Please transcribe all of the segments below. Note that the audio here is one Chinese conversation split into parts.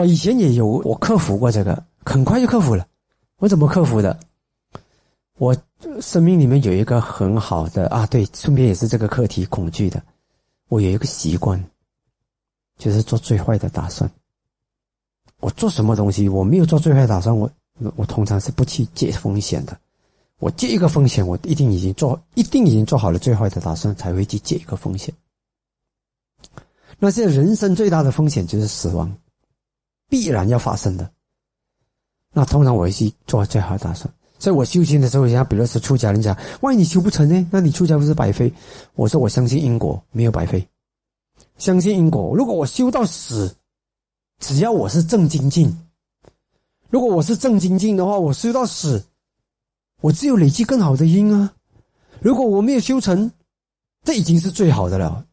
我以前也有，我克服过这个，很快就克服了。我怎么克服的？我生命里面有一个很好的啊，对，顺便也是这个课题恐惧的。我有一个习惯，就是做最坏的打算。我做什么东西，我没有做最坏打算，我我通常是不去借风险的。我借一个风险，我一定已经做，一定已经做好了最坏的打算，才会去借一个风险。那现在人生最大的风险就是死亡。必然要发生的，那通常我会去做最好的打算。所以我修行的时候，人家比如说出家人讲，万一你修不成呢？那你出家不是白费？我说我相信因果，没有白费。相信因果，如果我修到死，只要我是正精进，如果我是正精进的话，我修到死，我只有累积更好的因啊。如果我没有修成，这已经是最好的了。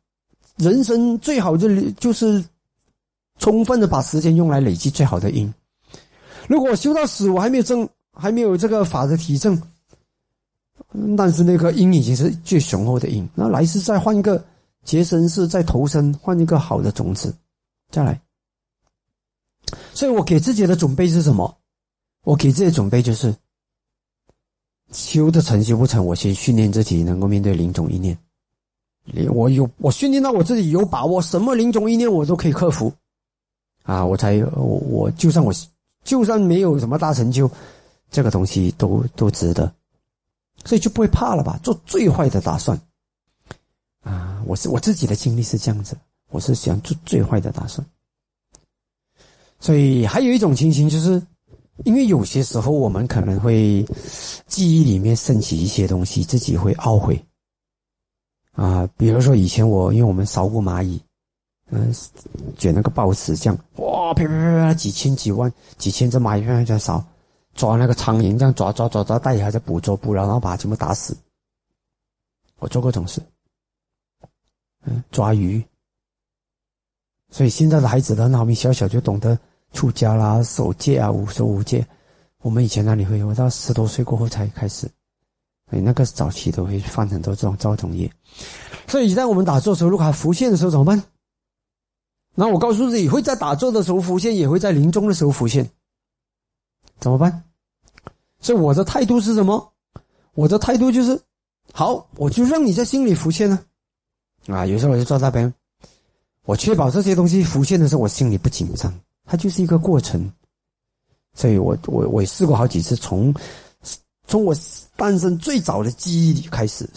人生最好的就是。充分的把时间用来累积最好的因。如果修到死，我还没有证，还没有这个法的体证，但是那个因已经是最雄厚的因。那来世再换一个结生世，再投生，换一个好的种子，再来。所以我给自己的准备是什么？我给自己准备就是，修的成修不成，我先训练自己能够面对零种一念。我有我训练到我自己有把握，什么零种一念我都可以克服。啊，我才我我就算我就算没有什么大成就，这个东西都都值得，所以就不会怕了吧？做最坏的打算，啊，我是我自己的经历是这样子，我是想做最坏的打算。所以还有一种情形，就是因为有些时候我们可能会记忆里面升起一些东西，自己会懊悔。啊，比如说以前我因为我们烧过蚂蚁。嗯，卷那个报纸这样，哇，啪啪啪啪，几千几万几千只蚂蚁在在扫，抓那个苍蝇这样抓抓抓抓，大爷还在捕捉捕，然后把它全部打死。我做过这种事，嗯，抓鱼。所以现在的孩子很好，你小小就懂得出家啦、守戒啊、五守五戒。我们以前那里会，我到十多岁过后才开始，所以那个早期都会犯很多这种造种业。所以在我们打坐的时候，如果还浮现的时候怎么办？那我告诉自己，会在打坐的时候浮现，也会在临终的时候浮现，怎么办？所以我的态度是什么？我的态度就是，好，我就让你在心里浮现呢。啊，有时候我就坐那边，我确保这些东西浮现的时候，我心里不紧张，它就是一个过程。所以我我我也试过好几次，从从我诞生最早的记忆里开始。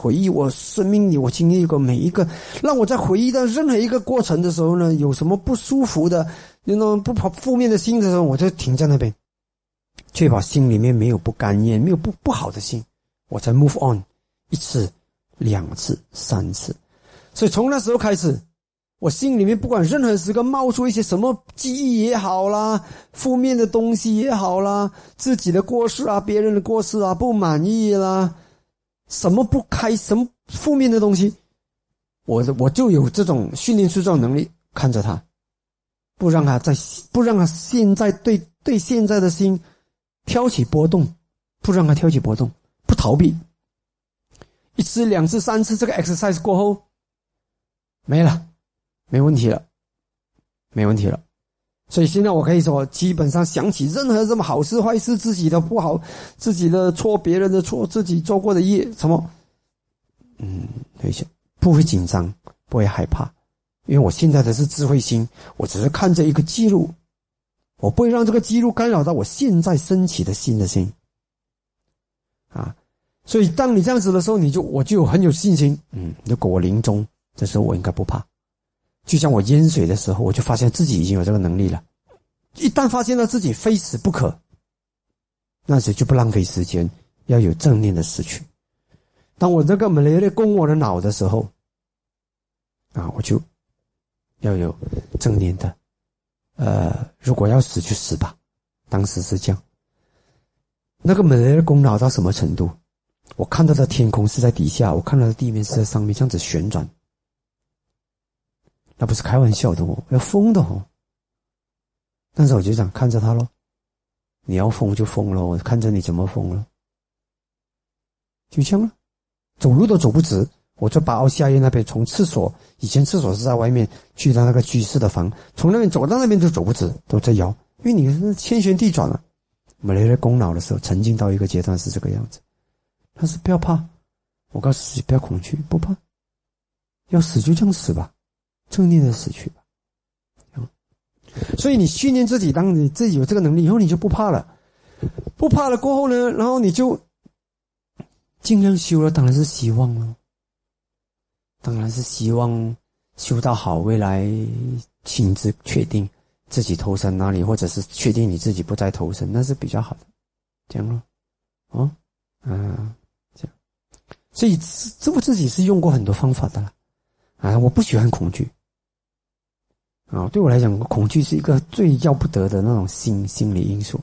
回忆我生命里我经历过每一个，让我在回忆到任何一个过程的时候呢，有什么不舒服的，那种不跑负面的心的时候，我就停在那边，确保心里面没有不甘愿，没有不不好的心，我才 move on 一次、两次、三次。所以从那时候开始，我心里面不管任何时刻冒出一些什么记忆也好啦，负面的东西也好啦，自己的过失啊，别人的过失啊，不满意啦。什么不开，什么负面的东西，我我就有这种训练塑造能力，看着他，不让他在，不让他现在对对现在的心挑起波动，不让他挑起波动，不逃避。一次、两次、三次，这个 exercise 过后，没了，没问题了，没问题了。所以现在我可以说，基本上想起任何什么好事坏事，自己的不好，自己的错，别人的错，自己做过的业，什么，嗯，一些不会紧张，不会害怕，因为我现在的是智慧心，我只是看着一个记录，我不会让这个记录干扰到我现在升起的新的心，啊，所以当你这样子的时候，你就我就很有信心，嗯，如果我临终的时候，我应该不怕。就像我淹水的时候，我就发现自己已经有这个能力了。一旦发现了自己非死不可，那时就不浪费时间，要有正念的死去。当我这个门雷雷攻我的脑的时候，啊，我就要有正念的。呃，如果要死就死吧。当时是这样。那个门雷攻脑到什么程度？我看到的天空是在底下，我看到的地面是在上面，这样子旋转。那不是开玩笑的哦，要疯的哦。但是我就想看着他喽，你要疯就疯了，我看着你怎么疯了，就这样了。走路都走不直，我就把奥夏夜那边从厕所，以前厕所是在外面，去到那个居士的房，从那边走到那边就走不直，都在摇，因为你是天旋地转了。我们在功劳的时候，曾经到一个阶段是这个样子。但是不要怕，我告诉自己不要恐惧，不怕，要死就这样死吧，正念的死去吧。所以你训练自己，当你自己有这个能力以后，你就不怕了，不怕了过后呢，然后你就尽量修了，当然是希望了。当然是希望修到好，未来亲自确定自己投身哪里，或者是确定你自己不再投身，那是比较好的，这样咯，哦，嗯，这样，所以这我自己是用过很多方法的了，啊，我不喜欢恐惧，啊，对我来讲，恐惧是一个最要不得的那种心心理因素，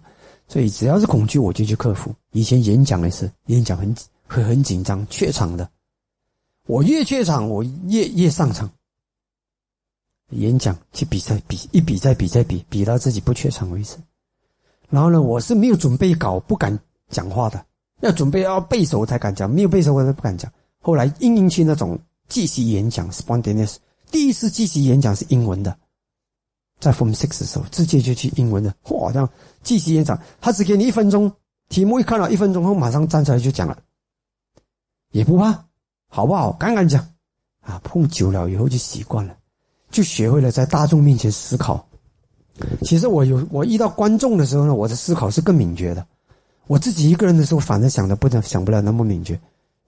所以只要是恐惧，我就去克服。以前演讲也是，演讲很会很紧张，怯场的。我越怯场，我越越上场。演讲去比赛，比一比再比再比，比到自己不怯场为止。然后呢，我是没有准备稿，不敢讲话的。要准备要背熟才敢讲，没有背熟我都不敢讲。后来应应去那种即席演讲，spontaneous。第一次即席演讲是英文的，在 Form Six 的时候，直接就去英文的。哇，这样继续演讲，他只给你一分钟，题目一看到一分钟后，马上站出来就讲了，也不怕。好不好？敢敢讲，啊，碰久了以后就习惯了，就学会了在大众面前思考。其实我有我遇到观众的时候呢，我的思考是更敏捷的。我自己一个人的时候，反正想的不能想不了那么敏捷，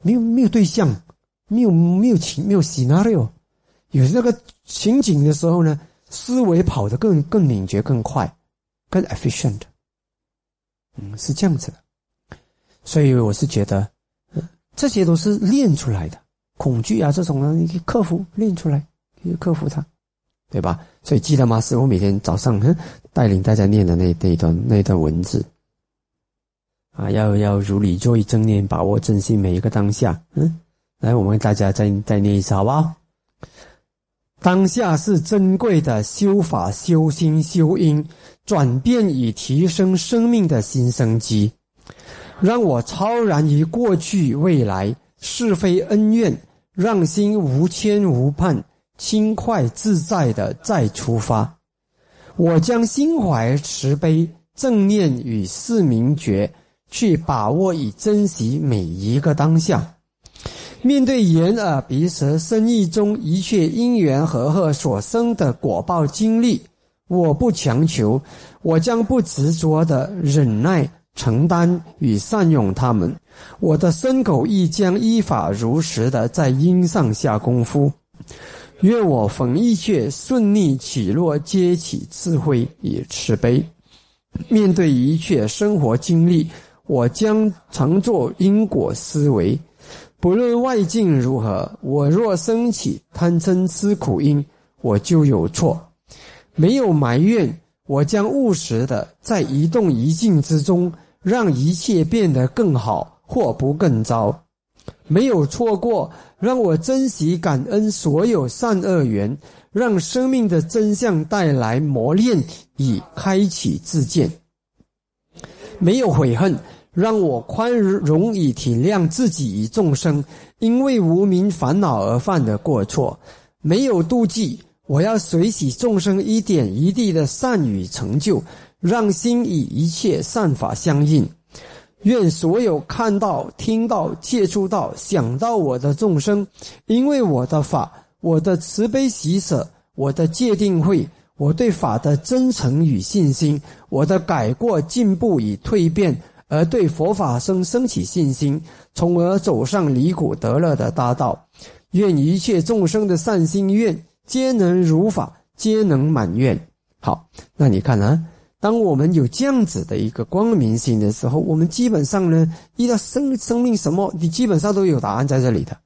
没有没有对象，没有没有情没有 scenario，有那个情景的时候呢，思维跑得更更敏捷更快，更 efficient。嗯，是这样子的，所以我是觉得。这些都是练出来的，恐惧啊这种呢，你可以克服，练出来，可以克服它，对吧？所以记得吗？是我每天早上带领大家念的那那一段那一段文字啊，要要如理作意正念，把握珍惜每一个当下。嗯，来，我们大家再再念一次，好不好？当下是珍贵的修法、修心、修因，转变以提升生命的新生机。让我超然于过去、未来是非恩怨，让心无牵无绊，轻快自在的再出发。我将心怀慈悲、正念与四明觉，去把握与珍惜每一个当下。面对眼耳鼻舌身意中一切因缘和合所生的果报经历，我不强求，我将不执着的忍耐。承担与善用他们，我的身口亦将依法如实的在因上下功夫。愿我逢一切顺利起落，皆起智慧与慈悲。面对一切生活经历，我将常做因果思维。不论外境如何，我若升起贪嗔痴苦因，我就有错。没有埋怨，我将务实的在一动一静之中。让一切变得更好，或不更糟。没有错过，让我珍惜感恩所有善恶缘，让生命的真相带来磨练，以开启自见。没有悔恨，让我宽容以体谅自己与众生因为无名烦恼而犯的过错。没有妒忌，我要随喜众生一点一滴的善与成就。让心与一切善法相应，愿所有看到、听到、接触到、想到我的众生，因为我的法、我的慈悲喜舍、我的戒定慧、我对法的真诚与信心、我的改过进步与蜕变，而对佛法生升起信心，从而走上离苦得乐的大道。愿一切众生的善心愿皆能如法，皆能满愿。好，那你看啊。当我们有这样子的一个光明心的时候，我们基本上呢，遇到生生命什么，你基本上都有答案在这里的，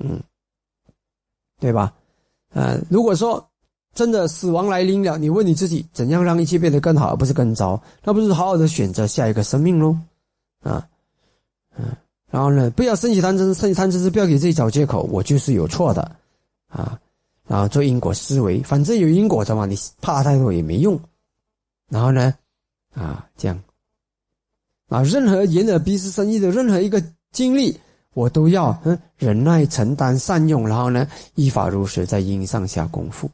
嗯，对吧？呃，如果说真的死亡来临了，你问你自己，怎样让一切变得更好，而不是更糟？那不是好好的选择下一个生命喽？啊，嗯，然后呢，不要升起贪嗔，升起贪嗔是不要给自己找借口，我就是有错的，啊，然后做因果思维，反正有因果的嘛，你怕太多也没用。然后呢，啊，这样，啊，任何眼耳鼻舌身意的任何一个经历，我都要嗯忍耐、承担、善用，然后呢依法如实在因上下功夫。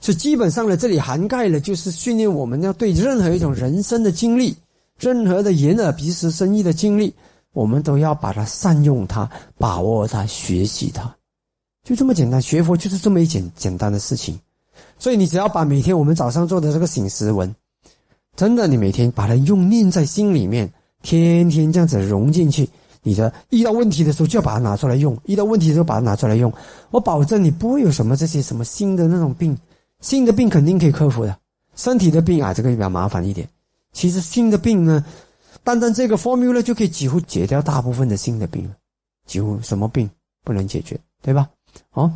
所以基本上呢，这里涵盖了就是训练我们要对任何一种人生的经历，任何的眼耳鼻舌身意的经历，我们都要把它善用它、把握它、学习它，就这么简单。学佛就是这么一简简单的事情。所以你只要把每天我们早上做的这个醒时文，真的，你每天把它用念在心里面，天天这样子融进去。你的遇到问题的时候就要把它拿出来用，遇到问题的时候把它拿出来用。我保证你不会有什么这些什么新的那种病，新的病肯定可以克服的。身体的病啊，这个比较麻烦一点。其实新的病呢，单单这个 formula 就可以几乎解掉大部分的新的病了，几乎什么病不能解决，对吧？好。